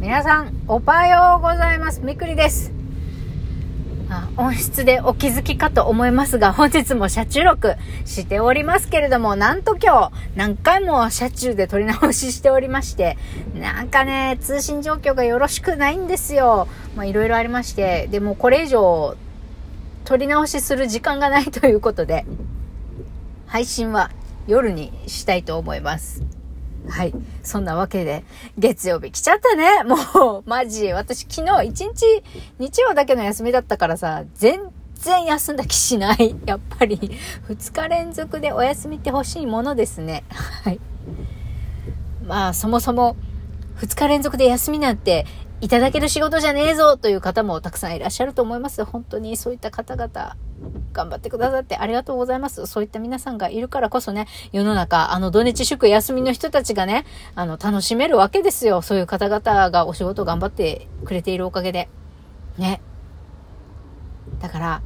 皆さん、おはようございます。みくりです。あ音質でお気づきかと思いますが、本日も車中録しておりますけれども、なんと今日、何回も車中で撮り直ししておりまして、なんかね、通信状況がよろしくないんですよ。まあ、いろいろありまして、でもこれ以上、撮り直しする時間がないということで、配信は夜にしたいと思います。はい。そんなわけで、月曜日来ちゃったね。もう、マジ。私昨日一日、日曜だけの休みだったからさ、全然休んだ気しない。やっぱり、2日連続でお休みって欲しいものですね。はい。まあ、そもそも、2日連続で休みなんて、いただける仕事じゃねえぞという方もたくさんいらっしゃると思います。本当にそういった方々、頑張ってくださってありがとうございます。そういった皆さんがいるからこそね、世の中、あの土日祝休みの人たちがね、あの、楽しめるわけですよ。そういう方々がお仕事頑張ってくれているおかげで。ね。だから、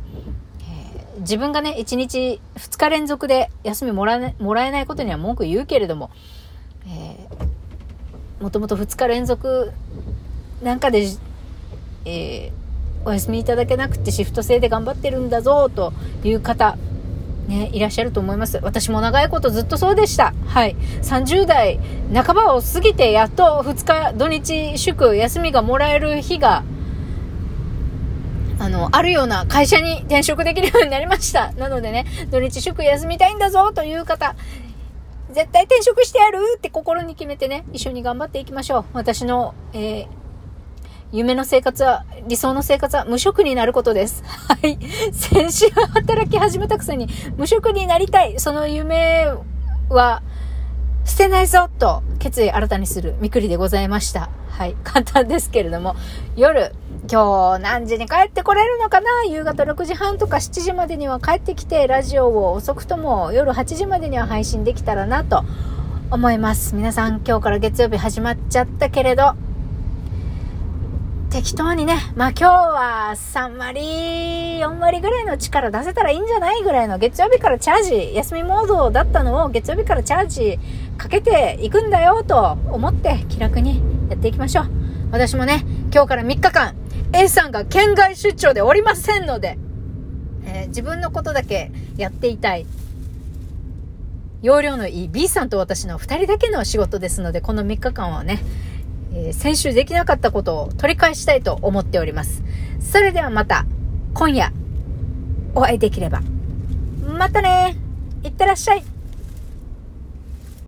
え、自分がね、1日2日連続で休みもらえもらえないことには文句言うけれども、えー、もともと2日連続なんかで、えーお休みいただけなくてシフト制で頑張ってるんだぞという方、ね、いらっしゃると思います。私も長いことずっとそうでした。はい。30代半ばを過ぎてやっと2日土日祝休みがもらえる日が、あの、あるような会社に転職できるようになりました。なのでね、土日祝休みたいんだぞという方、絶対転職してやるって心に決めてね、一緒に頑張っていきましょう。私の、えー夢の生活は、理想の生活は無職になることです。はい。先週働き始めたくせに無職になりたい。その夢は捨てないぞと決意新たにするみくりでございました。はい。簡単ですけれども、夜、今日何時に帰ってこれるのかな？夕方6時半とか7時までには帰ってきて、ラジオを遅くとも夜8時までには配信できたらなと思います。皆さん今日から月曜日始まっちゃったけれど、適当にね、まあ今日は3割、4割ぐらいの力出せたらいいんじゃないぐらいの月曜日からチャージ、休みモードだったのを月曜日からチャージかけていくんだよと思って気楽にやっていきましょう。私もね、今日から3日間、A さんが県外出張でおりませんので、えー、自分のことだけやっていたい。容量のいい B さんと私の2人だけの仕事ですので、この3日間はね、えー、先週できなかったことを取り返したいと思っております。それではまた今夜お会いできれば。またねいってらっしゃい